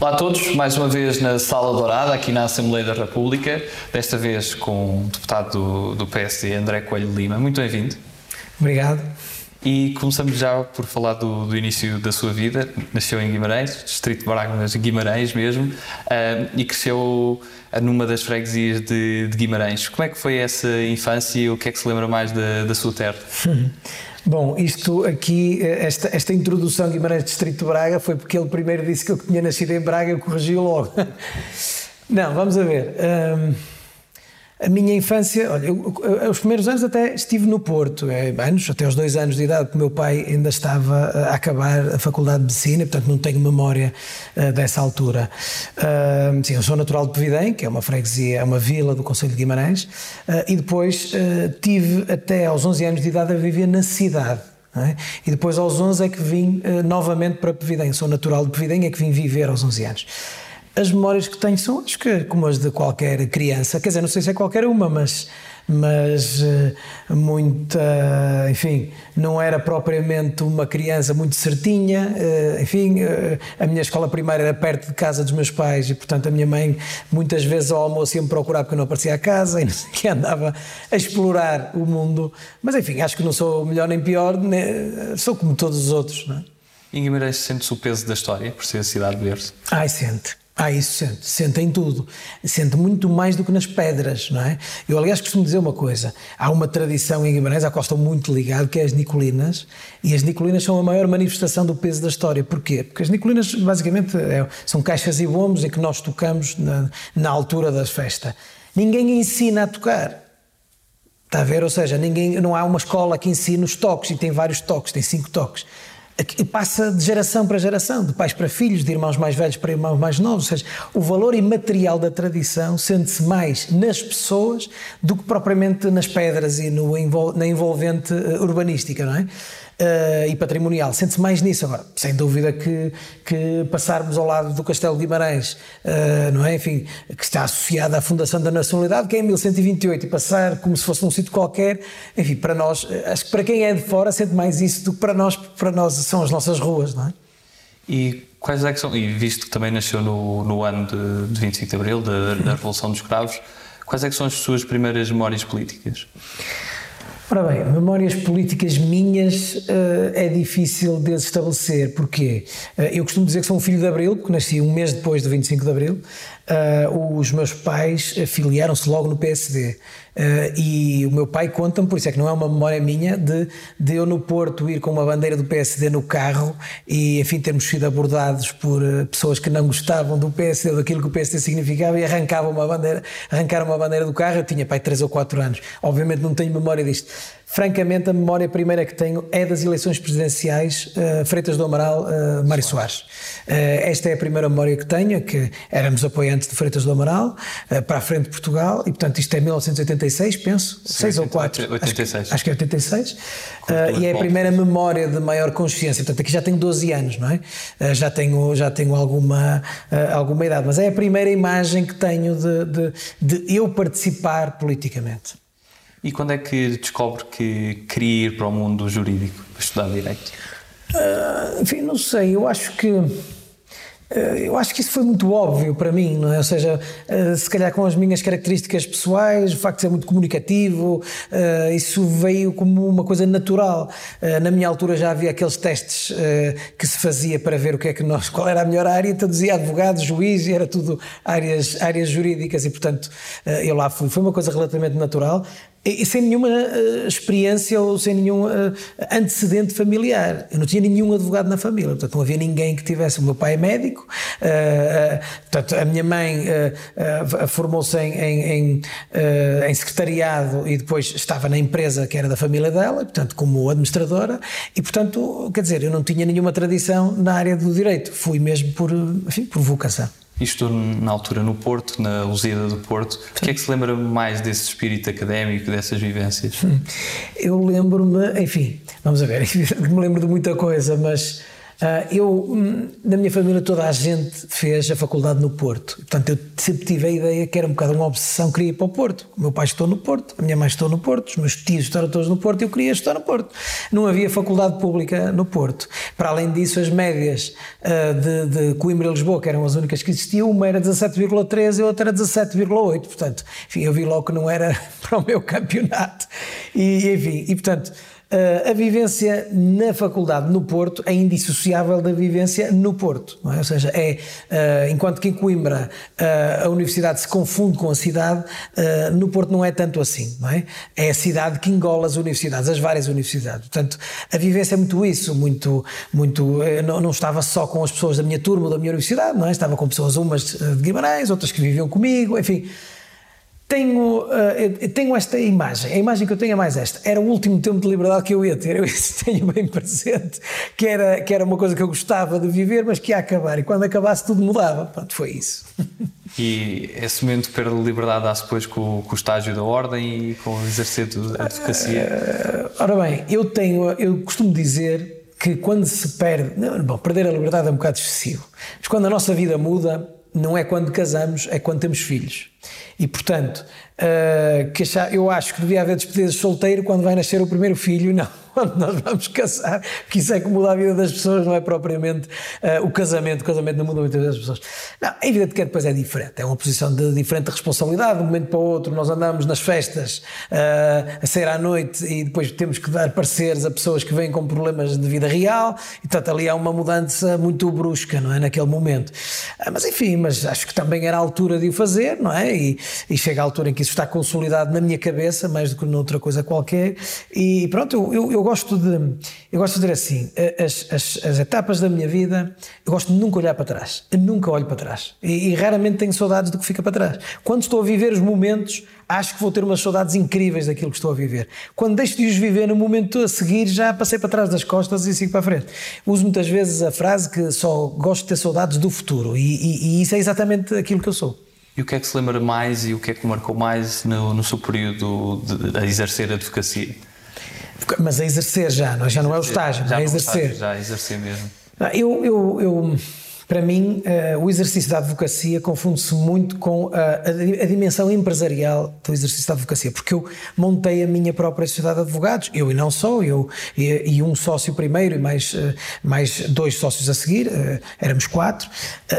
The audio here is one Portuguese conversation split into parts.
Olá a todos, mais uma vez na Sala Dourada, aqui na Assembleia da República, desta vez com o deputado do, do PSD, André Coelho Lima. Muito bem-vindo. Obrigado. E começamos já por falar do, do, início da sua vida. Nasceu em Guimarães, distrito de Braga, mas Guimarães mesmo, uh, e cresceu numa das freguesias de, de, Guimarães. Como é que foi essa infância e o que é que se lembra mais da, da sua terra? Bom, isto aqui, esta, esta introdução Guimarães Distrito de Braga foi porque ele primeiro disse que eu tinha nascido em Braga e eu corrigi logo. Não, vamos a ver. Um, a minha infância, olha, eu, os primeiros anos até estive no Porto, é, anos, até aos dois anos de idade, o meu pai ainda estava a acabar a Faculdade de Medicina, portanto não tenho memória uh, dessa altura. Uh, sim, eu sou natural de Pevidém, que é uma freguesia, é uma vila do Conselho de Guimarães, uh, e depois tive até aos 11 anos de idade a viver na cidade. É? E depois aos 11 é que vim novamente para Pevidém, sou natural de Pevidém, é que vim viver aos 11 anos. As memórias que tenho são acho que como as de qualquer criança, quer dizer, não sei se é qualquer uma, mas mas eh, muita, enfim, não era propriamente uma criança muito certinha, eh, enfim, eh, a minha escola primária era perto de casa dos meus pais e, portanto, a minha mãe muitas vezes ao almoço ia me procurar porque eu não aparecia a casa e não sei que andava a explorar o mundo, mas enfim, acho que não sou melhor nem pior, sou como todos os outros, não é? Em Guimarães sente-se o peso da história, por ser a cidade de berço? Ai, sente. Ah, isso sente, sente em tudo. Sente muito mais do que nas pedras, não é? Eu, aliás, costumo dizer uma coisa. Há uma tradição em Guimarães, à qual estou muito ligado, que é as Nicolinas, e as Nicolinas são a maior manifestação do peso da história. Porquê? Porque as Nicolinas, basicamente, é, são caixas e bombos em que nós tocamos na, na altura da festa. Ninguém ensina a tocar. Está a ver? Ou seja, ninguém, não há uma escola que ensine os toques, e tem vários toques, tem cinco toques e passa de geração para geração, de pais para filhos, de irmãos mais velhos para irmãos mais novos. Ou seja, o valor imaterial da tradição sente-se mais nas pessoas do que propriamente nas pedras e no, na envolvente eh, urbanística, não é? Uh, e patrimonial. Sente-se mais nisso. Agora, sem dúvida que, que passarmos ao lado do Castelo de Guimarães, uh, não é? Enfim, que está associado à Fundação da Nacionalidade, que é em 1128, e passar como se fosse num sítio qualquer, enfim, para nós, acho que para quem é de fora sente mais isso do que para nós, porque para nós são as nossas ruas, não é? E quais é que são, e visto que também nasceu no, no ano de, de 25 de Abril, da, da Revolução dos Cravos, quais é que são as suas primeiras memórias políticas? Ora bem, memórias políticas minhas uh, é difícil de estabelecer. Porquê? Uh, eu costumo dizer que sou um filho de Abril, porque nasci um mês depois do 25 de Abril. Uh, os meus pais filiaram-se logo no PSD. Uh, e o meu pai conta-me, por isso é que não é uma memória minha, de, de eu no Porto ir com uma bandeira do PSD no carro e, enfim, termos sido abordados por uh, pessoas que não gostavam do PSD, daquilo que o PSD significava e arrancavam uma bandeira, arrancaram uma bandeira do carro. Eu tinha pai 3 ou 4 anos. Obviamente não tenho memória disto. Francamente, a memória primeira que tenho é das eleições presidenciais uh, Freitas do Amaral, uh, Mário Soares. Uh, esta é a primeira memória que tenho, é que éramos apoiantes de Freitas do Amaral, uh, para a frente de Portugal, e portanto isto é 1986, penso, Sim, 6 ou 4. 86. Acho, acho que é 86. e é a primeira memória de maior consciência. Portanto, aqui já tenho 12 anos, não é? já tenho, já tenho alguma, alguma idade, mas é a primeira imagem que tenho de, de, de eu participar politicamente. E quando é que descobre que queria ir para o mundo jurídico, para estudar Direito? Uh, enfim, não sei, eu acho que eh, eu acho que isso foi muito óbvio para mim, não é? Ou seja, eh, se calhar com as minhas características pessoais, o facto de ser muito comunicativo, isso veio como uma coisa natural. Na minha altura já havia aqueles testes que se fazia para ver o que é que nós, qual era a melhor área, então dizia advogado, juiz, e era tudo áreas, áreas jurídicas, e portanto eu lá fui. Foi uma coisa relativamente natural e sem nenhuma uh, experiência ou sem nenhum uh, antecedente familiar. Eu não tinha nenhum advogado na família, portanto não havia ninguém que tivesse. O meu pai é médico, uh, portanto a minha mãe formou-se em, em, em, secretariado e depois estava na empresa que era da família dela, portanto como administradora, e portanto, quer dizer, eu não tinha nenhuma tradição na área do direito, fui mesmo por, enfim, por vocação. Estou na altura no Porto, na Lusíada do Porto. O que é que se lembra mais desse espírito académico, dessas vivências? Eu lembro-me, enfim, vamos a ver, me lembro de muita coisa, mas eu, hum, na minha família, toda a gente fez a faculdade no Porto. Portanto, eu sempre tive a ideia que era um bocado uma obsessão, queria ir para o Porto. O meu pai estou no Porto, a minha mãe estou no Porto, os meus tios estavam todos no Porto eu queria estar no Porto. Não havia faculdade pública no Porto. Para além disso, as médias uh, de, de, Coimbra e Lisboa, que eram as únicas que existiam, uma era 17,3 e a outra era 17,8. Portanto, enfim, eu vi logo que não era para o meu campeonato. E, enfim, e portanto. Uh, a vivência na faculdade no Porto é indissociável da vivência no Porto, é? ou seja, é uh, enquanto que em Coimbra uh, a universidade se confunde com a cidade, no Porto não é tanto assim, não é? É a cidade que engola as universidades, as várias universidades. Portanto, a vivência é muito isso, muito, muito. Não, não, estava só com as pessoas da minha turma da minha universidade, não é? Estava com pessoas umas de Guimarães, outras que viviam comigo, enfim tenho, uh, tenho esta imagem, a imagem que eu tenho é mais esta. Era o último tempo de liberdade que eu ia ter, eu isso tenho bem presente, que era, que era uma coisa que eu gostava de viver, mas que ia acabar, e quando acabasse tudo mudava. Pronto, foi isso. E esse momento de perda de liberdade dá-se depois com, com, o estágio da ordem e com o exercer da advocacia? Uh, ora bem, eu tenho, eu costumo dizer que quando se perde, não, bom, perder a liberdade é um bocado excessivo, mas quando a nossa vida muda, não é quando casamos, é quando temos filhos. E, portanto, uh, que achar, eu acho que devia haver despedidas de solteiro quando vai nascer o primeiro filho, não quando nós vamos casar, que isso é que muda a vida das pessoas, não é propriamente uh, o casamento. O casamento não muda muitas vezes as pessoas. Não, é evidente que depois é diferente, é uma posição de diferente responsabilidade. De um momento para o outro, nós andamos nas festas uh, a sair à noite e depois temos que dar pareceres a pessoas que vêm com problemas de vida real, e portanto ali há uma mudança muito brusca, não é? Naquele momento. Uh, mas enfim, mas acho que também era a altura de o fazer, não é? E, e chega a altura em que isso está consolidado na minha cabeça, mais do que noutra coisa qualquer, e pronto, eu, eu, eu gosto de eu gosto de dizer assim as, as, as, etapas da minha vida eu gosto de nunca olhar para trás. Eu nunca olho para trás. E, e, raramente tenho saudades do que fica para trás. Quando estou a viver os momentos acho que vou ter umas saudades incríveis daquilo que estou a viver. Quando deixo de os viver no momento a seguir já passei para trás das costas e sigo para a frente. Uso muitas vezes a frase que só gosto de ter saudades do futuro. E, e, e isso é exatamente aquilo que eu sou e o que é que se lembra mais e o que é que marcou mais no, no seu período de, de, a exercer a advocacia? Mas a exercer já, não, é? já não é o estágio, já é exercer. já exercer mesmo. Eu, eu, eu para mim, uh, o exercício da advocacia confunde-se muito com a, a, a, dimensão empresarial do exercício da advocacia, porque eu montei a minha própria sociedade de advogados, eu e não só, eu e, e um sócio primeiro e mais, uh, mais dois sócios a seguir, uh, éramos quatro.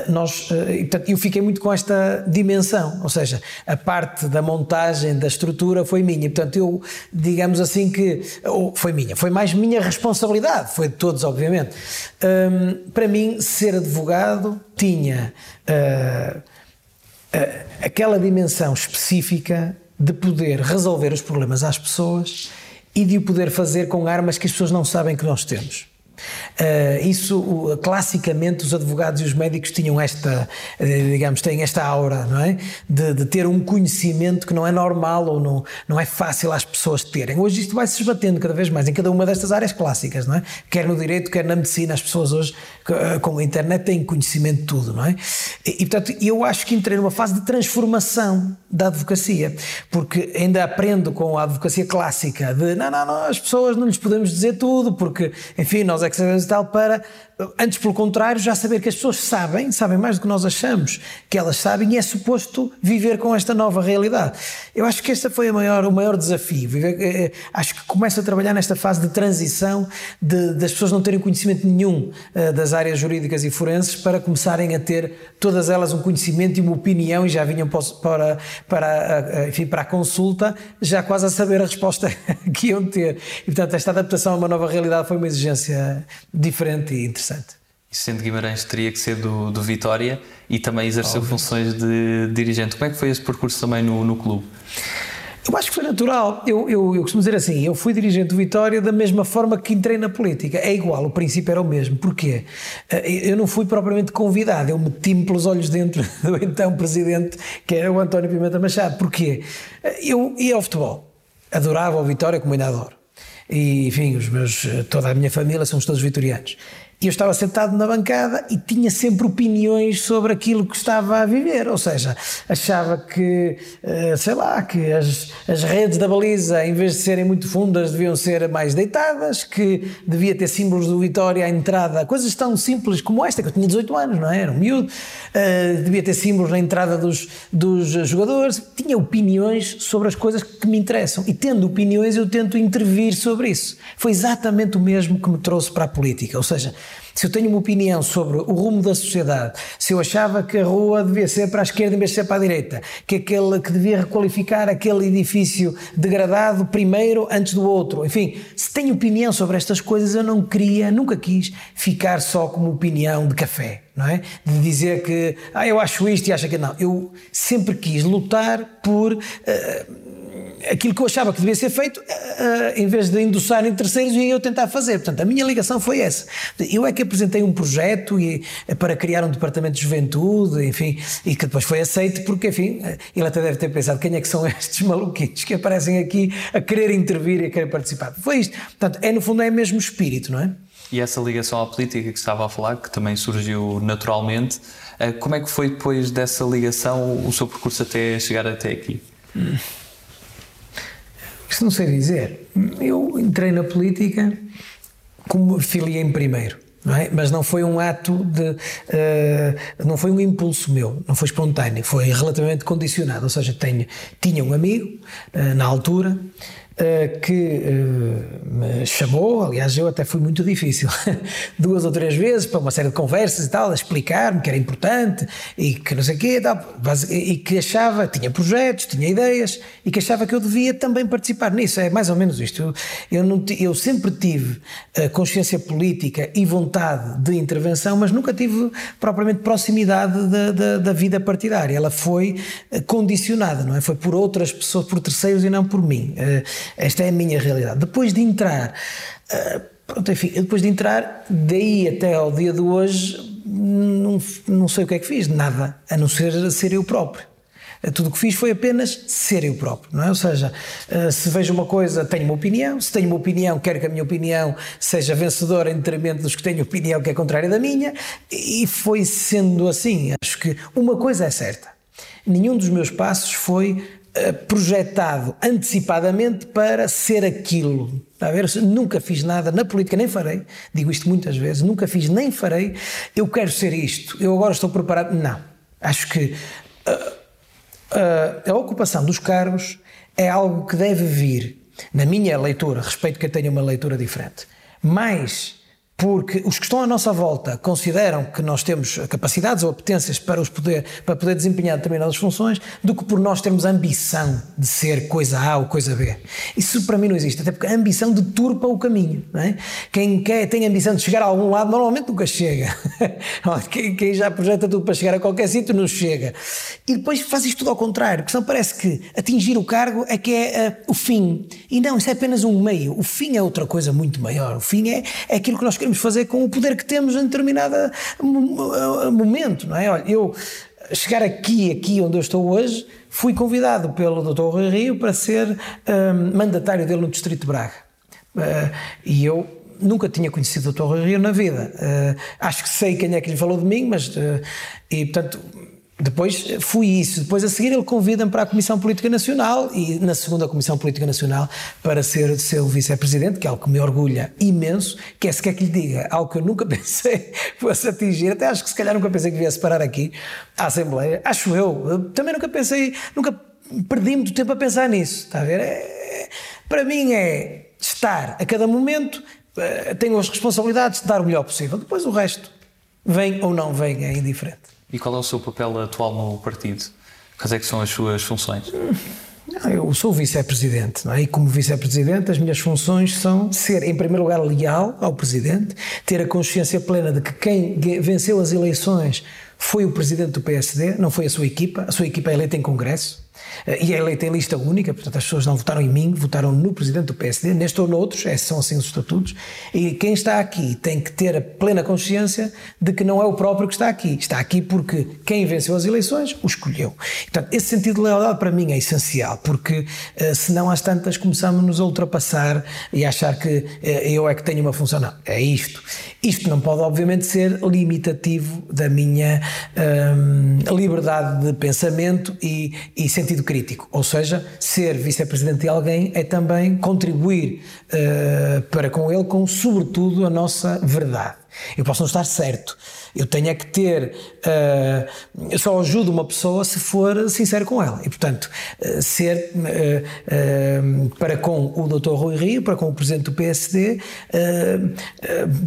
nós, e, portanto, eu fiquei muito com esta dimensão, ou seja, a parte da montagem da estrutura foi minha. Portanto, eu, digamos assim que, ou foi minha, foi mais minha responsabilidade, foi de todos, obviamente. Um, para mim, ser advogado tinha uh, uh, aquela dimensão específica de poder resolver os problemas às pessoas e de o poder fazer com armas que as pessoas não sabem que nós temos. Uh, isso, uh, classicamente, os advogados e os médicos tinham esta, uh, digamos, têm esta aura, não é? De, de, ter um conhecimento que não é normal ou não, não é fácil às pessoas terem. Hoje isto vai se esbatendo cada vez mais em cada uma destas áreas clássicas, não é? Quer no direito, quer na medicina, as pessoas hoje, eh, com a internet, têm conhecimento de tudo, não é? E, e portanto, eu acho que entrei numa fase de transformação da advocacia, porque ainda aprendo com a advocacia clássica de não, não, não, as pessoas não lhes podemos dizer tudo, porque, enfim, nós é e tal, para Antes, pelo contrário, já saber que as pessoas sabem, sabem mais do que nós achamos que elas sabem e é suposto viver com esta nova realidade. Eu acho que este foi maior, o maior desafio. Viver, eh, eh, acho que começo a trabalhar nesta fase de transição de, das pessoas não terem conhecimento nenhum uh, das áreas jurídicas e forenses para começarem a ter todas elas um conhecimento e uma opinião e já vinham para, para, enfim, para a consulta já quase a saber a resposta que iam ter. E portanto, esta adaptação a uma nova realidade foi uma exigência diferente e interessante. E sendo Guimarães teria que ser do, do Vitória e também exerceu funções de dirigente. Como é que foi esse percurso também no, no clube? Eu acho que foi natural. Eu, eu, eu, costumo dizer assim: eu fui dirigente do Vitória da mesma forma que entrei na política. É igual, o princípio era o mesmo. Porquê? Eh, eu não fui propriamente convidado, eu meti-me pelos olhos dentro do então presidente, que era o António Pimenta Machado. Porquê? Eh, eu ia ao futebol, adorava o Vitória como ainda adoro. E, enfim, os meus, toda a minha família somos todos vitorianos. E eu estava sentado na bancada e tinha sempre opiniões sobre aquilo que estava a viver. Ou seja, achava que, eh, sei lá, que as, as redes da baliza, em vez de serem muito fundas, deviam ser mais deitadas, que devia ter símbolos do Vitória à entrada, coisas tão simples como esta, que eu tinha 18 anos, não é? Era um miúdo. Uh, devia ter símbolos na entrada dos, dos jogadores. Tinha opiniões sobre as coisas que me interessam. E tendo opiniões, eu tento intervir sobre isso. Foi exatamente o mesmo que me trouxe para a política. Ou seja, Se eu tenho uma opinião sobre o rumo da sociedade, se eu achava que a rua devia ser para a esquerda em vez de ser para a direita, que aquele que devia requalificar aquele edifício degradado primeiro antes do outro, enfim, se tenho opinião sobre estas coisas, eu não queria, nunca quis ficar só como opinião de café, não é? De dizer que ah, eu acho isto e acho aquilo. Não, eu sempre quis lutar por. Uh, aquilo que eu achava que devia ser feito, uh, em vez de endossar em terceiros, ia eu tentar fazer. Portanto, a minha ligação foi essa. Eu é que apresentei um projeto e, para criar um departamento de juventude, enfim, e que depois foi aceito, porque, enfim, ele até deve ter pensado quem é que são estes maluquinhos que aparecem aqui a querer intervir e a querer participar. Foi isto. Portanto, é no fundo é o mesmo espírito, não é? E essa ligação à política que estava a falar, que também surgiu naturalmente, como é que foi depois dessa ligação o seu percurso até chegar até aqui? Hum. Isso não sei dizer. Eu entrei na política como filiei primeiro. Não é? Mas não foi um ato de. Uh, não foi um impulso meu, não foi espontâneo, foi relativamente condicionado. Ou seja, tenho, tinha um amigo uh, na altura que me chamou, aliás, eu até fui muito difícil, duas ou três vezes, para uma série de conversas e tal, a explicar-me que era importante e que não sei o quê, e, tal, e que achava, tinha projetos, tinha ideias e que achava que eu devia também participar nisso. É mais ou menos isto. Eu, eu, não, eu sempre tive consciência política e vontade de intervenção, mas nunca tive propriamente proximidade da, da, da vida partidária. Ela foi condicionada, não é? Foi por outras pessoas, por terceiros e não por mim. Esta é a minha realidade. Depois de entrar, uh, pronto, enfim, depois de entrar, daí até ao dia de hoje, não, não sei o que é que fiz, nada, a não ser ser eu próprio. Tudo o que fiz foi apenas ser eu próprio, não é? Ou seja, eh, se vejo uma coisa, tenho uma opinião, se tenho uma opinião, quero que a minha opinião seja vencedora em detrimento dos que têm opinião que é contrária da minha, e foi sendo assim. Acho que uma coisa é certa: nenhum dos meus passos foi projetado antecipadamente para ser aquilo. Está a ver? Nunca fiz nada na política, nem farei. Digo isto muitas vezes. Nunca fiz, nem farei. Eu quero ser isto. Eu agora estou preparado. Não. Acho que uh, uh, a ocupação dos cargos é algo que deve vir, na minha leitura, respeito que eu tenha uma leitura diferente, mais porque os que estão à nossa volta consideram que nós temos capacidades ou apetências para, os poder, para poder desempenhar determinadas funções, do que por nós termos ambição de ser coisa A ou coisa B. Isso para mim não existe, até porque a ambição deturpa o caminho. É? Quem quer, tem ambição de chegar a algum lado, normalmente nunca chega. quem, quem, já projeta tudo para chegar a qualquer sítio, não chega. E depois faz isto tudo ao contrário, porque senão parece que atingir o cargo é que é uh, o fim. E não, isso é apenas um meio. O fim é outra coisa muito maior. O fim é, é aquilo que nós queremos fazer com o poder que temos em determinado momento, não é? Olha, eu chegar aqui, aqui onde eu estou hoje, fui convidado pelo Dr. Rui Rio para ser um, mandatário dele no Distrito de Braga. Uh, e eu nunca tinha conhecido o Dr. Rui Rio na vida. Uh, acho que sei quem é que lhe falou de mim, mas. Uh, e portanto depois fui isso. Depois a seguir ele convida-me para a Comissão Política Nacional e na segunda Comissão Política Nacional para ser seu vice-presidente, que é algo que me orgulha imenso, que é se quer que lhe diga, algo que eu nunca pensei fosse atingir, até acho que se calhar nunca pensei que viesse parar aqui à Assembleia, acho eu, eu também nunca pensei, nunca perdi muito tempo a pensar nisso, está a ver? É, para mim é estar a cada momento, eh, tenho as responsabilidades de dar o melhor possível, depois o resto vem ou não vem é indiferente. E qual é o seu papel atual no partido? Quais é que são as suas funções? Eu sou vice-presidente, é? e como vice-presidente, as minhas funções são ser, em primeiro lugar, leal ao presidente, ter a consciência plena de que quem venceu as eleições foi o presidente do PSD, não foi a sua equipa, a sua equipa é eleita em Congresso. Eh, e é eleita em lista única, portanto as pessoas não votaram em mim, votaram no presidente do PSD, neste ou noutros, esses são assim os estatutos, e quem está aqui tem que ter a plena consciência de que não é o próprio que está aqui, está aqui porque quem venceu as eleições o escolheu. Portanto, esse sentido de lealdade para mim é essencial, porque eh, senão às tantas começamos a ultrapassar e a achar que eh, eu é que tenho uma função. Não, é isto. Isto não pode, obviamente, ser limitativo da minha hum, liberdade de pensamento e, e sentido crítico. Ou seja, ser vice-presidente de alguém é também contribuir uh, para com ele com, sobretudo, a nossa verdade. Eu posso não estar certo. Eu tenho é que ter. Uh, só ajudo uma pessoa se for sincero com ela. E, portanto, uh, ser uh, para com o Dr. Rui Rio, para com o Presidente do PSD,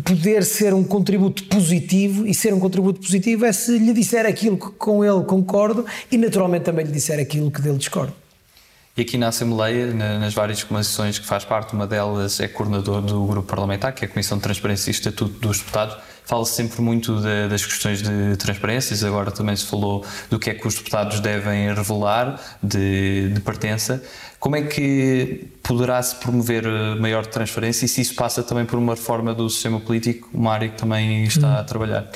poder ser um contributo positivo. E ser um contributo positivo é se lhe disser aquilo que com ele concordo e, naturalmente, também lhe disser aquilo que dele discordo. E aqui na Assembleia, nas várias comissões que faz parte, uma delas é coordenador do grupo parlamentar, que é a Comissão de Transparência e Estatuto dos Deputados. Fala-se sempre muito de, das questões de transparências, agora também se falou do que é que os deputados devem revelar de, de pertença. Como é que poderá-se promover maior transparência e se isso passa também por uma reforma do sistema político, uma área que também está hum. a trabalhar?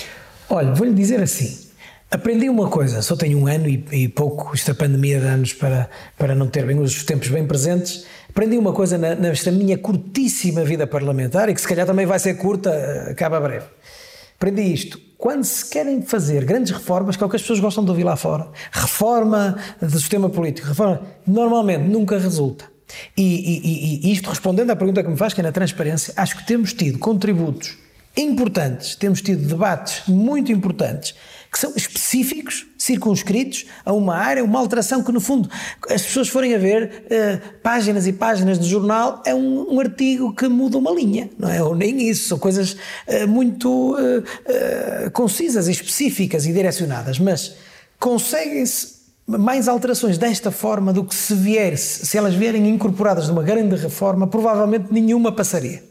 Olha, vou-lhe dizer assim, Aprendi uma coisa, só tenho um ano e, e, pouco, esta pandemia de anos para, para não ter bem os tempos bem presentes. Aprendi uma coisa na, nesta minha curtíssima vida parlamentar e que se calhar também vai ser curta, eh, acaba breve. Aprendi isto. Quando se querem fazer grandes reformas, que é o que as pessoas gostam de ouvir lá fora, reforma do sistema político, reforma, normalmente nunca resulta. E, e, e isto respondendo à pergunta que me faz, que é na transparência, acho que temos tido contributos importantes, temos tido debates muito importantes que são específicos, circunscritos a uma área, uma alteração que, no fundo, as pessoas forem a ver uh, páginas e páginas de jornal, é um, um, artigo que muda uma linha, não é? Ou nem isso, são coisas uh, muito uh, concisas, específicas e direcionadas, mas conseguem-se mais alterações desta forma do que se vier, se elas vierem incorporadas numa grande reforma, provavelmente nenhuma passaria.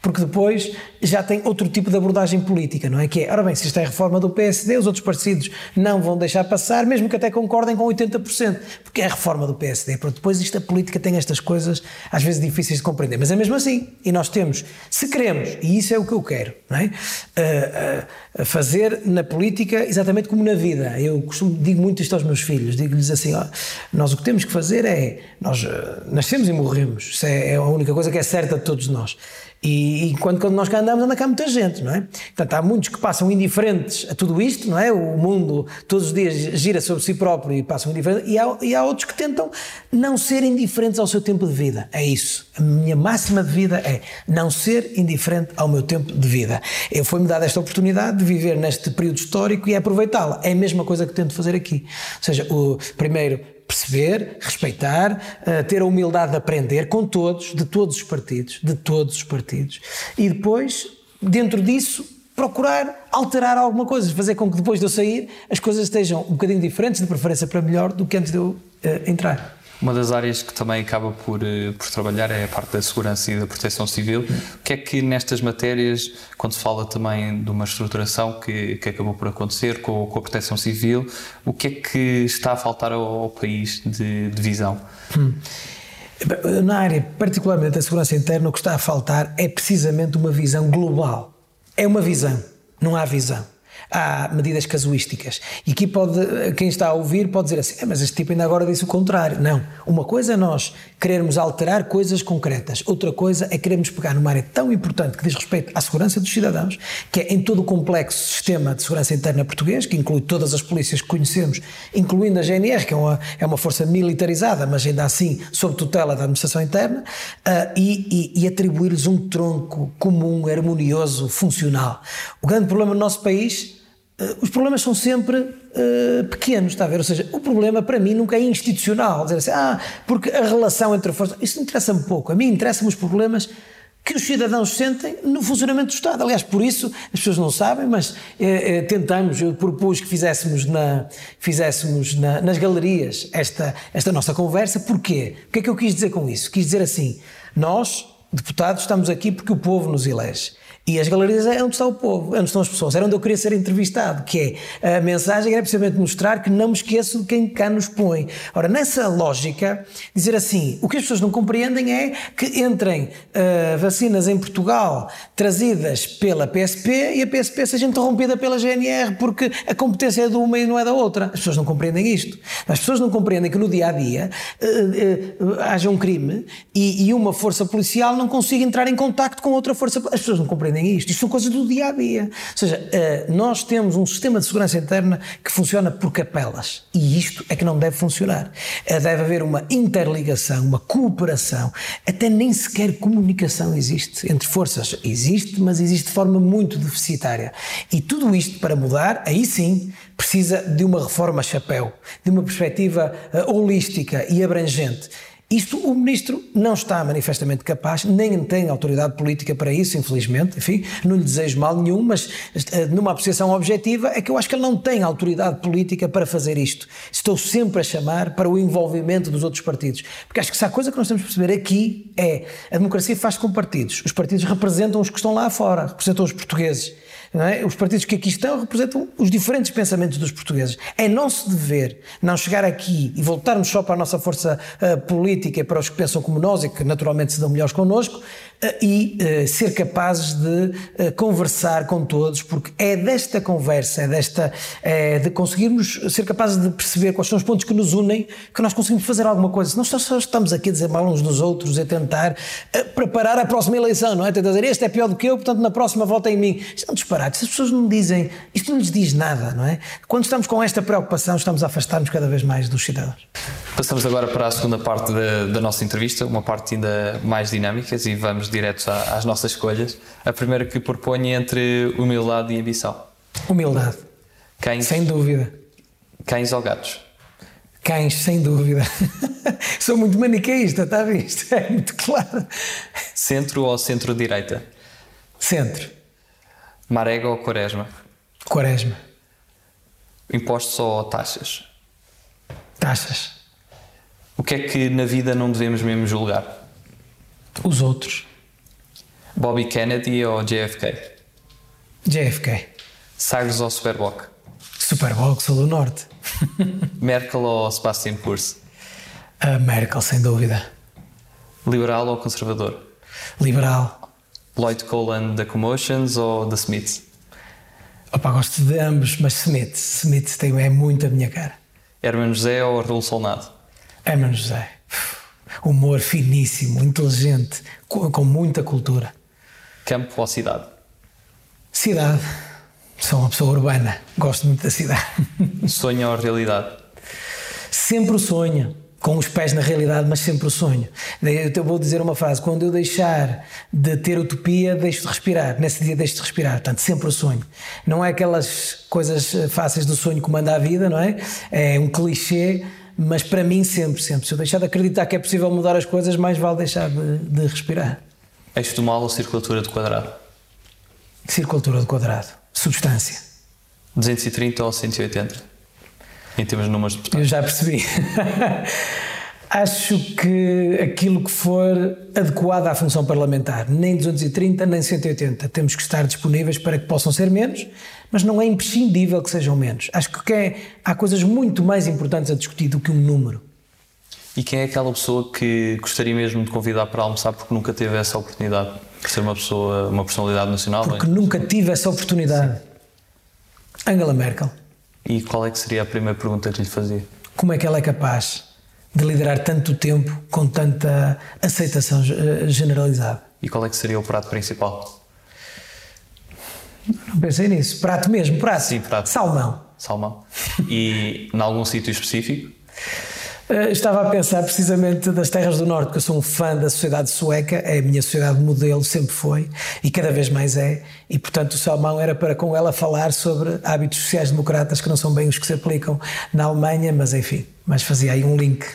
Porque depois já tem outro tipo de abordagem política, não é? Que é, ora bem, se isto é reforma do PSD, os outros partidos não vão deixar passar, mesmo que até concordem com 80%, porque é a reforma do PSD. Pronto, depois isto, a política tem estas coisas às vezes difíceis de compreender, mas é mesmo assim. E nós temos, se queremos, e isso é o que eu quero, não é? Uh, uh, fazer na política exatamente como na vida. Eu costumo, digo muito isto aos meus filhos, digo-lhes assim, ó, nós o que temos que fazer é, nós uh, nascemos e morremos, isso é, é a única coisa que é certa de todos nós. E, enquanto quando nós cá andamos, anda cá muita gente, não é? Portanto, há muitos que passam indiferentes a tudo isto, não é? O mundo todos os dias gira sobre si próprio e passam indiferentes, e há, e há outros que tentam não ser indiferentes ao seu tempo de vida. É isso. A minha máxima de vida é não ser indiferente ao meu tempo de vida. Eu foi-me dada esta oportunidade de viver neste período histórico e aproveitá-la. É a mesma coisa que tento fazer aqui. Ou seja, o primeiro perceber, respeitar, uh, ter a humildade de aprender com todos, de todos os partidos, de todos os partidos, e depois, dentro disso, procurar alterar alguma coisa, fazer com que depois de eu sair as coisas estejam um bocadinho diferentes, de preferência para melhor, do que antes de eu uh, entrar. Uma das áreas que também acaba por, eh, por trabalhar é a parte da segurança e da proteção civil. O que é que nestas matérias, quando se fala também de uma estruturação que, que acabou por acontecer com, com a proteção civil, o que é que está a faltar ao, ao país de, de visão? Hum. Na área, particularmente da segurança interna, o que está a faltar é precisamente uma visão global. É uma visão, não há visão há medidas casuísticas. E aqui pode, quem está a ouvir pode dizer assim, é, mas este tipo ainda agora disse o contrário. Não. Uma coisa é nós querermos alterar coisas concretas, outra coisa é queremos pegar numa área tão importante que diz respeito à segurança dos cidadãos, que é em todo o complexo sistema de segurança interna português, que inclui todas as polícias que conhecemos, incluindo a GNR, que é uma, é uma força militarizada, mas ainda assim sob tutela da administração interna, uh, e, e, e atribuir-lhes um tronco comum, harmonioso, funcional. O grande problema do nosso país os problemas são sempre uh, pequenos, está a ver? Ou seja, o problema para mim nunca é institucional. Dizer assim, ah, porque a relação entre forças. Isso interessa-me pouco. A mim interessam-me os problemas que os cidadãos sentem no funcionamento do Estado. Aliás, por isso, as pessoas não sabem, mas eh, eh, tentamos, eu propus que fizéssemos, na, fizéssemos na, nas galerias esta, esta nossa conversa. Porquê? O que é que eu quis dizer com isso? Quis dizer assim: nós, deputados, estamos aqui porque o povo nos elege. E as galerias é onde está o povo, é onde estão as pessoas, era onde eu queria ser entrevistado, que é a mensagem era precisamente mostrar que não me esqueço de quem cá nos põe. Ora, nessa lógica, dizer assim, o que as pessoas não compreendem é que entrem uh, vacinas em Portugal trazidas pela PSP e a PSP seja interrompida pela GNR porque a competência é de uma e não é da outra. As pessoas não compreendem isto. As pessoas não compreendem que no dia a dia uh, uh, haja um crime e, e uma força policial não consiga entrar em contacto com outra força. As pessoas não compreendem aprendem isto. Isto são coisas do dia a dia. Ou seja, eh, nós temos um sistema de segurança interna que funciona por capelas. E isto é que não deve funcionar. Eh, deve haver uma interligação, uma cooperação. Até nem sequer comunicação existe entre forças. Existe, mas existe de forma muito deficitária. E tudo isto para mudar, aí sim, precisa de uma reforma chapéu, de uma perspectiva uh, holística e abrangente. Isto o ministro não está manifestamente capaz, nem tem autoridade política para isso, infelizmente. Enfim, não lhe desejo mal nenhum, mas eh, numa apreciação objetiva é que eu acho que ele não tem autoridade política para fazer isto. Estou sempre a chamar para o envolvimento dos outros partidos. Porque acho que se há coisa que nós temos que perceber aqui é a democracia faz com partidos. Os partidos representam os que estão lá fora, representam os portugueses. É? Os partidos que aqui estão representam os diferentes pensamentos dos portugueses. É nosso dever não chegar aqui e voltarmos só para a nossa força uh, política, para os que pensam como nós e que naturalmente se dão melhores connosco, e uh, ser capazes de conversar com todos, porque é desta conversa, é desta é de conseguirmos ser capazes de perceber quais são os pontos que nos unem, que nós conseguimos fazer alguma coisa. Nós só estamos aqui a dizer mal uns dos outros, a tentar preparar a próxima eleição, não é? Tentar dizer este é pior do que eu, portanto na próxima vota em mim. Isto é um disparate. As pessoas não dizem, isto não lhes diz nada, não é? Quando estamos com esta preocupação, estamos a afastar-nos cada vez mais dos cidadãos. Passamos agora para a segunda parte da, da nossa entrevista, uma parte ainda mais dinâmica e vamos direto às nossas escolhas. A primeira que propõe entre humildade e ambição. Humildade. Cães, sem dúvida. Cães ou gatos? Cães, sem dúvida. Sou muito maniqueísta, está visto? É muito claro. Centro ou centro-direita? Centro. Marega ou Quaresma? Quaresma. Impostos ou taxas? Taxas. O que é que na vida não devemos mesmo julgar? Os outros. Bobby Kennedy ou JFK? JFK. Sagres ou Superboc? Superboc, sou do Norte. Merkel ou Sebastian Kurz? A Merkel, sem dúvida. Liberal ou conservador? Liberal. Lloyd Colan da Commotions ou da Smith? Opa, gosto de ambos, mas Smith. Smith tem, é muito a minha cara. Herman José ou Raul Solnado? Herman José. Humor finíssimo, inteligente, com, com muita cultura. Campo ou cidade? Cidade. Sou uma pessoa urbana, gosto muito da cidade. Sonho ou realidade? Sempre o sonho com os pés na realidade, mas sempre o sonho. Eu vou dizer uma frase: quando eu deixar de ter utopia, deixo de respirar. Nesse dia, deixo de respirar. Portanto, sempre o sonho. Não é aquelas coisas fáceis do sonho que manda a vida, não é? É um clichê, mas para mim, sempre, sempre. Se eu deixar de acreditar que é possível mudar as coisas, mais vale deixar de, de respirar. Eixo do mal ou circulatura do quadrado? Circulatura do quadrado. Substância. 230 ou 180? em termos de números de deputados? Eu já percebi. Acho que aquilo que for adequado à função parlamentar, nem 230 nem 180, temos que estar disponíveis para que possam ser menos, mas não é imprescindível que sejam menos. Acho que é, há coisas muito mais importantes a discutir do que um número. E quem é aquela pessoa que gostaria mesmo de convidar para almoçar porque nunca teve essa oportunidade? De ser uma pessoa, uma personalidade nacional? Porque nunca tive essa oportunidade. Sim. Angela Merkel. E qual é que seria a primeira pergunta que lhe fazia? Como é que ela é capaz de liderar tanto tempo com tanta aceitação eh, generalizada? E qual é que seria o prato principal? Não pensei nisso. Prato mesmo, prato. Sim, prato. Salmão. Salmão. E em algum sítio específico? Uh, estava a pensar precisamente das terras do norte, porque eu sou um fã da sociedade sueca, é a minha sociedade modelo, sempre foi, e cada vez mais é, e portanto o Salmão era para com ela falar sobre hábitos sociais-democratas que não são bem os que se aplicam na Alemanha, mas enfim, mas fazia aí um link.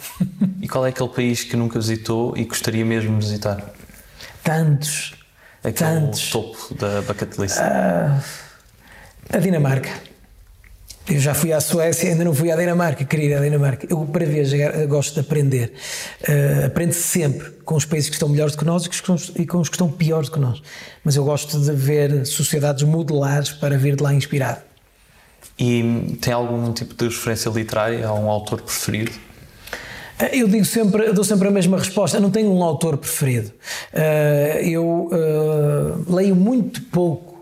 E qual é aquele país que nunca visitou e gostaria mesmo de visitar? Tantos. Aquele tantos. topo da bucket list. Uh, a Dinamarca. Eu já fui à Suécia, ainda não fui à Dinamarca, queria ir à Dinamarca. Eu, para ver, gosto de aprender. Uh, Aprende-se sempre com os países que estão melhores do que nós e com os que estão piores do que nós. Mas eu gosto de ver sociedades modelares para vir de lá inspirado. E tem algum tipo de referência literária a um autor preferido? Eh, eu digo sempre, eu dou sempre a mesma resposta. Eu não tenho um autor preferido. Uh, eu uh, leio muito pouco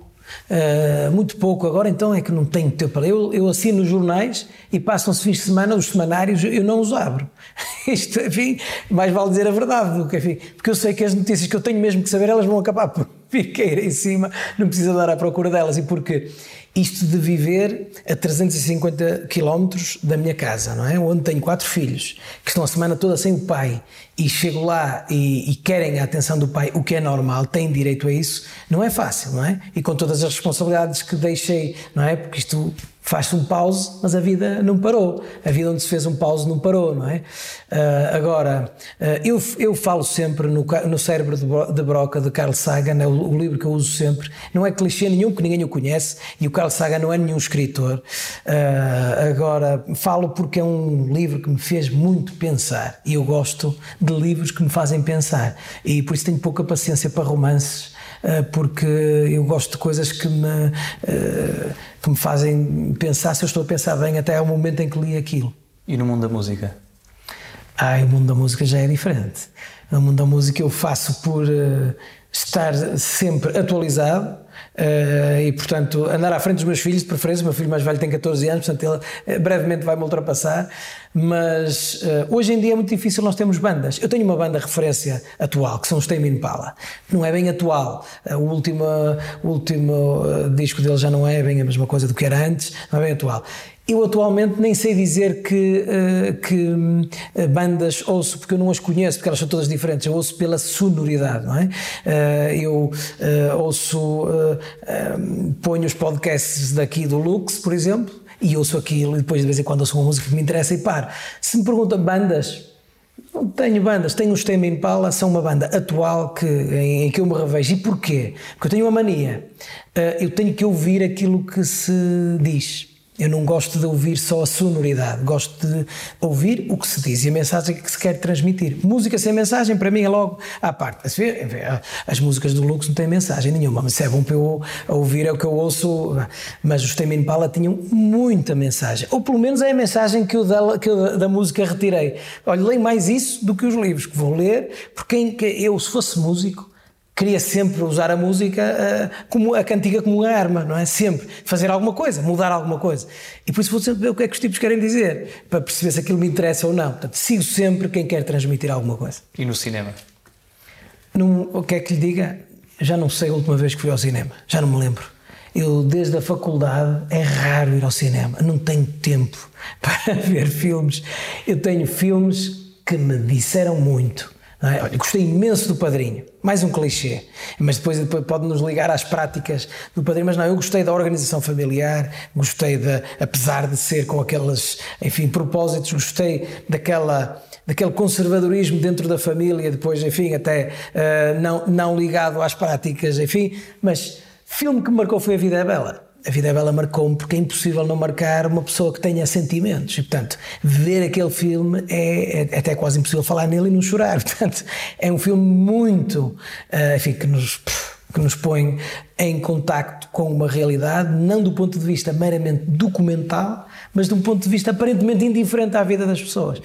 uh, muito pouco agora, então é que não tenho tempo para eu, eu assino os jornais e passam-se fins de semana, os semanários, eu não os abro. Isto, enfim, mais vale dizer a verdade do que, enfim, porque eu sei que as notícias que eu tenho mesmo que saber, elas vão acabar por, piqueira em cima, não precisa dar à procura delas. E porque isto de viver a 350 quilómetros da minha casa, não é? Onde tenho quatro filhos que estão a semana toda sem o pai e chego lá e, e, querem a atenção do pai, o que é normal, têm direito a isso, não é fácil, não é? E com todas as responsabilidades que deixei, não é? Porque isto faz-se um pause, mas a vida não parou. A vida onde se fez um pause não parou, não é? Uh, agora, uh, eu, eu falo sempre no, no Cérebro de, Broca, de Carl Sagan, é o, o, livro que eu uso sempre. Não é clichê nenhum, que ninguém o conhece, e o Carl Sagan não é nenhum escritor. Uh, agora, falo porque é um livro que me fez muito pensar, e eu gosto de livros que me fazem pensar, e por isso tenho pouca paciência para romances, porque eu gosto de coisas que me que me fazem pensar se eu estou a pensar bem até ao momento em que li aquilo. E no mundo da música? Ah, o mundo da música já é diferente. No mundo da música eu faço por uh, estar sempre atualizado uh, e, portanto, andar à frente dos meus filhos, de preferência. O meu filho mais velho tem 14 anos, portanto, ele uh, brevemente vai me ultrapassar. Mas hoje em dia é muito difícil nós termos bandas. Eu tenho uma banda referência atual, que são os Tame Impala. Não é bem atual. O último, o último disco dele já não é bem a mesma coisa do que era antes, não é bem atual. Eu atualmente nem sei dizer que, uh, que uh, bandas ouço, porque eu não as conheço, porque elas são todas diferentes, eu ouço pela sonoridade, não é? Uh, eu ouço, ponho os podcasts daqui do Lux, por exemplo, e ouço aquilo, e depois de vez em quando ouço uma música que me interessa e paro. Se me perguntam bandas, tenho bandas, tenho os Tema Impala, são uma banda atual que, em, em, que eu me revejo. E porquê? Porque eu tenho uma mania, eu tenho que ouvir aquilo que se diz. Eu não gosto de ouvir só a sonoridade, gosto de ouvir o que se diz e a mensagem que se quer transmitir. Música sem mensagem, para mim, é logo à parte. As músicas do Lux não têm mensagem nenhuma, mas se é bom para eu ouvir, é o que eu ouço. Mas os Tame Impala tinham muita mensagem, ou pelo menos é a mensagem que eu da, que eu da música retirei. Olha, leio mais isso do que os livros que vou ler, porque eu, se fosse músico, queria sempre usar a música uh, como a cantiga como uma arma, não é? Sempre fazer alguma coisa, mudar alguma coisa. E por isso vou sempre ver o que é que os tipos querem dizer, para perceber se aquilo me interessa ou não. Portanto, sigo sempre quem quer transmitir alguma coisa. E no cinema? Num, o que é que lhe diga? Já não sei a última vez que fui ao cinema, já não me lembro. Eu, desde a faculdade, é raro ir ao cinema, não tenho tempo para ver filmes. Eu tenho filmes que me disseram muito é? Olha, gostei imenso do Padrinho, mais um clichê, mas depois, depois pode nos ligar às práticas do Padrinho. Mas não, eu gostei da organização familiar, gostei de, apesar de ser com aqueles, enfim, propósitos, gostei daquela daquele conservadorismo dentro da família, depois, enfim, até uh, não, não ligado às práticas, enfim, mas filme que me marcou foi A Vida é Bela a vida é bela marcou-me porque é impossível não marcar uma pessoa que tenha sentimentos. E portanto ver aquele filme é, é até quase impossível falar nele e não chorar. Portanto é um filme muito uh, enfim que nos que nos põe em contacto com uma realidade não do ponto de vista meramente documental mas de um ponto de vista aparentemente indiferente à vida das pessoas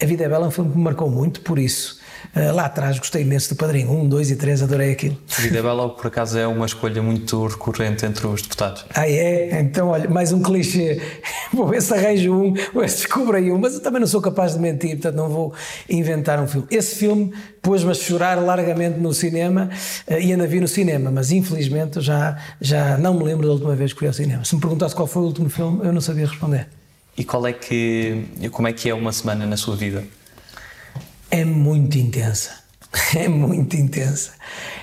a vida é bela é um filme que me marcou muito por isso Uh, lá atrás gostei imenso do Padrinho, 1, 2 e 3, adorei aquilo. Vida Bela, por acaso, é uma escolha muito recorrente entre os deputados. Ah, é? Então, olha, mais um clichê. Vou ver se arranjo um, ou se descubro aí um, mas eu também não sou capaz de mentir, portanto não vou inventar um filme. Esse filme pôs-me a chorar largamente no cinema uh, e ainda vi no cinema, mas infelizmente já, já não me lembro da última vez que fui ao cinema. Se me perguntasse qual foi o último filme, eu não sabia responder. E qual é que, como é que é uma semana na sua vida? é muito intensa. É muito intensa.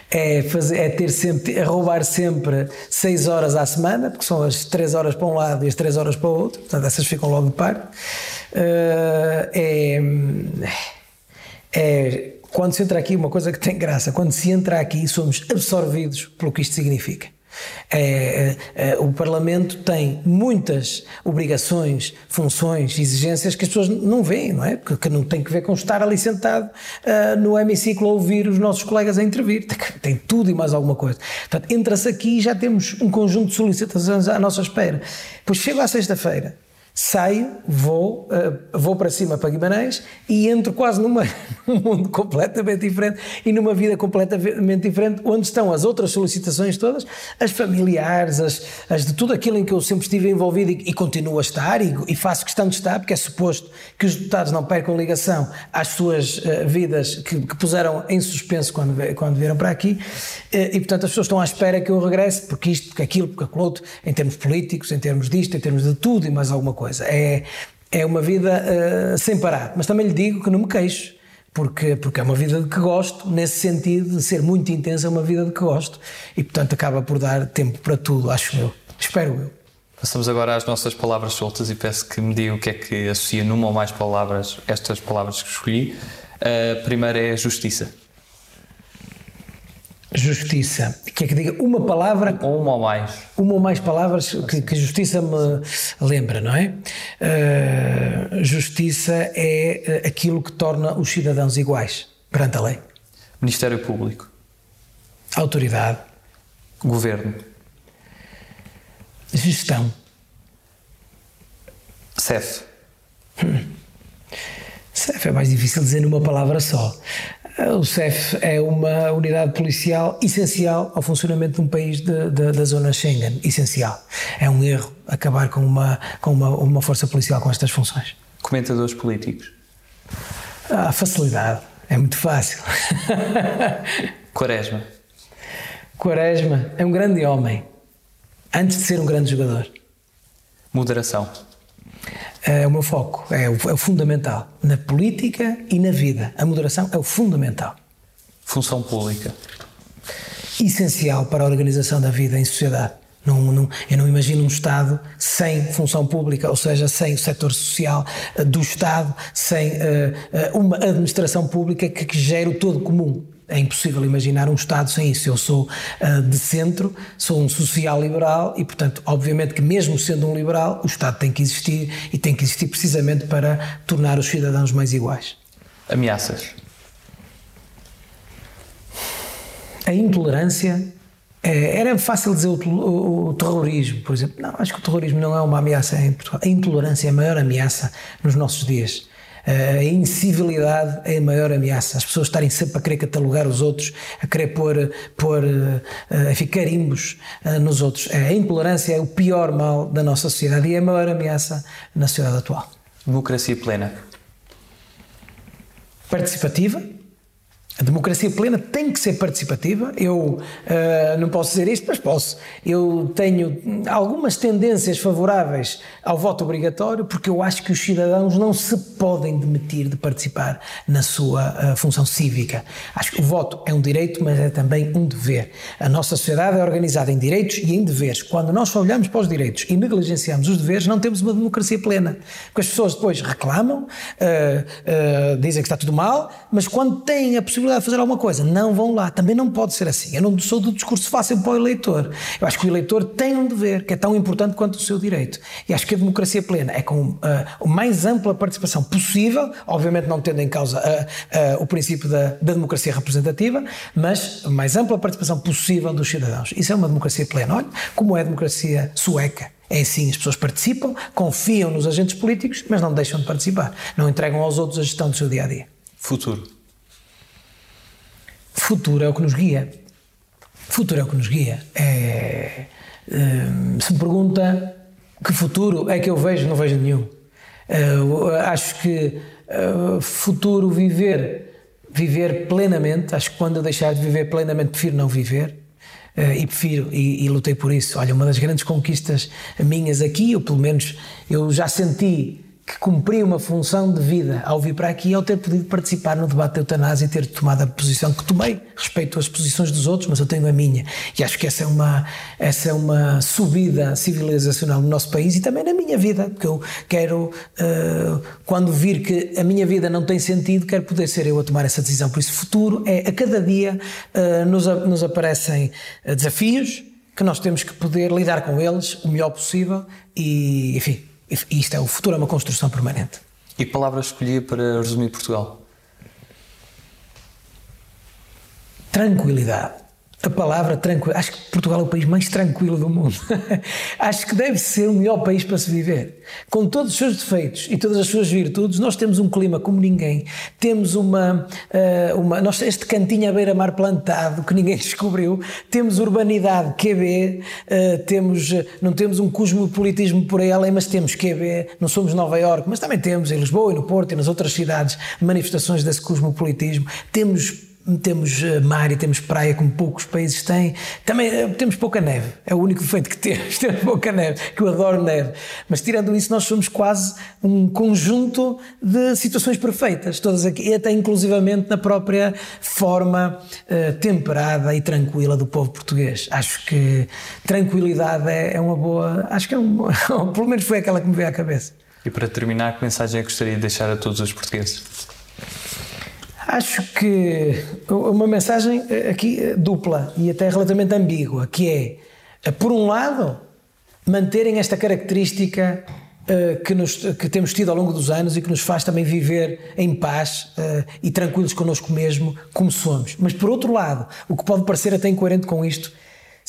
É, fazer, é ter sempre, é roubar sempre 6 horas à semana, porque são as 3 horas para um lado e as 3 horas para o outro, portanto essas ficam logo de parte. Uh, é, é, quando se entra aqui, uma coisa que tem graça, quando se entra aqui, somos absorvidos pelo que isto significa. É, é, é, o Parlamento tem muitas obrigações, funções, exigências que as pessoas não veem, não é? Que, que não tem que ver com estar ali sentado uh, no hemiciclo a ouvir os nossos colegas a intervir. Tem, tem tudo e mais alguma coisa. Portanto, entra-se aqui e já temos um conjunto de solicitações à nossa espera. Pois chego à sexta-feira, saio, vou, uh, vou para cima para Guimarães e entro quase numa, num mundo completamente diferente e numa vida completamente diferente, onde estão as outras solicitações todas, as familiares, as, as de tudo aquilo em que eu sempre estive envolvido e, e continuo a estar e, e, faço questão de estar, porque é suposto que os deputados não percam ligação às suas uh, vidas que, que, puseram em suspenso quando, quando vieram para aqui. Uh, e, portanto, as pessoas estão à espera que eu regresse, porque isto, porque aquilo, porque aquilo outro, em termos políticos, em termos disto, em termos de tudo e mais alguma coisa coisa. É, é uma vida uh, sem parar. Mas também lhe digo que não me queixo, porque, porque é uma vida de que gosto, nesse sentido de ser muito intensa, é uma vida de que gosto. E, portanto, acaba por dar tempo para tudo, acho eu. Espero eu. Passamos agora às nossas palavras soltas e peço que me diga o que é que associa numa ou mais palavras estas palavras que escolhi. A primeira é justiça. Justiça. Quer é que diga uma palavra. Ou uma ou mais. Uma ou mais palavras que, que justiça me lembra, não é? Uh, justiça é eh, aquilo que torna os cidadãos iguais perante a lei. Ministério Público. Autoridade. Governo. Gestão. CEF. Hum. CEF é mais difícil dizer numa palavra só. O CEF é uma unidade policial essencial ao funcionamento de um país de, de, da zona Schengen. Essencial. É um erro acabar com uma, com uma, uma força policial com estas funções. Comentadores políticos. Ah, facilidade. É muito fácil. Quaresma. Quaresma é um grande homem. Antes de ser um grande jogador. Moderação é o meu foco, é o, é o fundamental. Na política e na vida. A moderação é o fundamental. Função pública. Essencial para a organização da vida em sociedade. Não, não, eu não imagino um Estado sem função pública, ou seja, sem o setor social uh, do Estado, sem uh, uma administração pública que, que gere o todo comum. É impossível imaginar um Estado sem isso. Eu sou uh, de centro, sou um social-liberal e, portanto, obviamente que, mesmo sendo um liberal, o Estado tem que existir e tem que existir precisamente para tornar os cidadãos mais iguais. Ameaças. A intolerância. É, era fácil dizer o, o, o, terrorismo, por exemplo. Não, acho que o terrorismo não é uma ameaça em Portugal. A intolerância é a maior ameaça nos nossos dias. A incivilidade é a maior ameaça. As pessoas estarem sempre a querer catalogar os outros, a querer pôr, pôr a ficar carimbos eh, nos outros. A intolerância é o pior mal da nossa sociedade e é a maior ameaça na sociedade atual. Democracia plena. Participativa, a democracia plena tem que ser participativa. Eu uh, não posso dizer isto, mas posso. Eu tenho algumas tendências favoráveis ao voto obrigatório, porque eu acho que os cidadãos não se podem demitir de participar na sua uh, função cívica. Acho que o voto é um direito, mas é também um dever. A nossa sociedade é organizada em direitos e em deveres. Quando nós só olhamos para os direitos e negligenciamos os deveres, não temos uma democracia plena. Porque as pessoas depois reclamam, uh, dizem que está tudo mal, mas quando têm a possibilidade possibilidade de fazer alguma coisa, não vão lá. Também não pode ser assim. Eu não sou do discurso fácil para o eleitor. Eu acho que o eleitor tem um dever que é tão importante quanto o seu direito. E acho que a democracia plena é com uh, a mais ampla participação possível, obviamente não tendo em causa uh, uh, o princípio da, da, democracia representativa, mas a mais ampla participação possível dos cidadãos. Isso é uma democracia plena. Olha como é a democracia sueca. É assim, as pessoas participam, confiam nos agentes políticos, mas não deixam de participar. Não entregam aos outros a gestão do seu dia a dia. Futuro futuro é o que nos guia. Futuro é o que nos guia. É, hum, se me pergunta que futuro é que eu vejo, não vejo nenhum. Uh, acho que uh, futuro viver, viver plenamente, acho que quando eu deixar de viver plenamente prefiro não viver. Uh, e prefiro, e, e, lutei por isso. Olha, uma das grandes conquistas minhas aqui, ou pelo menos eu já senti que cumpri uma função de vida ao vir para aqui, ao ter podido participar no debate da eutanásia e ter tomado a posição que tomei. Respeito as posições dos outros, mas eu tenho a minha. E acho que essa é uma, essa é uma subida civilizacional no nosso país e também na minha vida, porque eu quero, uh, quando vir que a minha vida não tem sentido, quero poder ser eu a tomar essa decisão. Por isso, futuro é a cada dia uh, nos, nos aparecem eh, desafios que nós temos que poder lidar com eles o melhor possível e, enfim, isto é, o futuro é uma construção permanente. E que palavra escolhia para resumir Portugal? Tranquilidade. A palavra tranquilo. Acho que Portugal é o país mais tranquilo do mundo. Acho que deve ser o melhor país para se viver. Com todos os seus defeitos e todas as suas virtudes, nós temos um clima como ninguém. Temos uma. Uh, uma nós, este cantinho à beira-mar plantado que ninguém descobriu. Temos urbanidade QB. Uh, temos, não temos um cosmopolitismo por aí além, mas temos QB. Não somos Nova Iorque, mas também temos em Lisboa e no Porto e nas outras cidades manifestações desse cosmopolitismo. Temos temos eh, mar e temos praia como poucos países têm. Também eh, temos pouca neve, é o único defeito que temos, temos pouca neve, que eu adoro neve. Mas tirando isso, nós somos quase um conjunto de situações perfeitas, todas aqui, e até inclusivamente na própria forma uh, temperada e tranquila do povo português. Acho que tranquilidade é, é uma boa, acho que é um, pelo menos foi aquela que me veio à cabeça. E para terminar, que mensagem é que gostaria de deixar a todos os portugueses? Acho que uma mensagem eh, aqui eh, dupla e até relativamente ambígua, que é, eh, por um lado, manterem esta característica que, nos, que temos tido ao longo dos anos e que nos faz também viver em paz e tranquilos connosco mesmo, como somos. Mas por outro lado, o que pode parecer até incoerente com isto,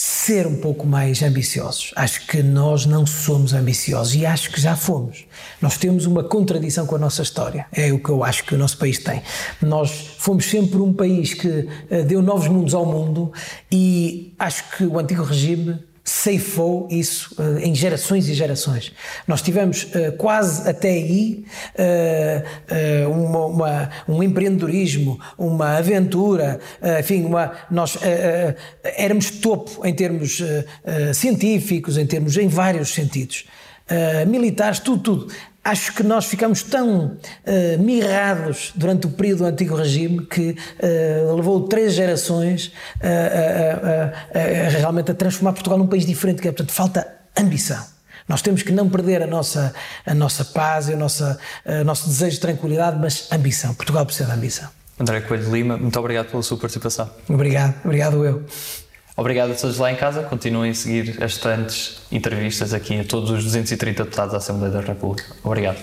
ser um pouco mais ambiciosos. Acho que nós não somos ambiciosos e acho que já fomos. Nós temos uma contradição com a nossa história. É o que eu acho que o nosso país tem. Nós fomos sempre um país que eh, deu novos mundos ao mundo e acho que o antigo regime ceifou isso uh, em gerações e gerações. Nós tivemos uh, quase até aí uh, uma, uma, um empreendedorismo, uma aventura, enfim, uma, nós éramos topo em termos científicos, em termos em vários sentidos. militares, tudo, tudo acho que nós ficamos tão uh, mirrados durante o período do antigo regime que uh, levou três gerações realmente a transformar Portugal num país diferente, que é, portanto, falta ambição. Nós temos que não perder a nossa, a nossa paz e o nosso, nosso desejo de tranquilidade, mas ambição. Portugal precisa de ambição. André Coelho Lima, muito obrigado pela sua participação. Obrigado, obrigado eu. Obrigado a todos lá em casa. Continuem a seguir as tantas entrevistas aqui a todos os 230 deputados da Assembleia da República. Obrigado.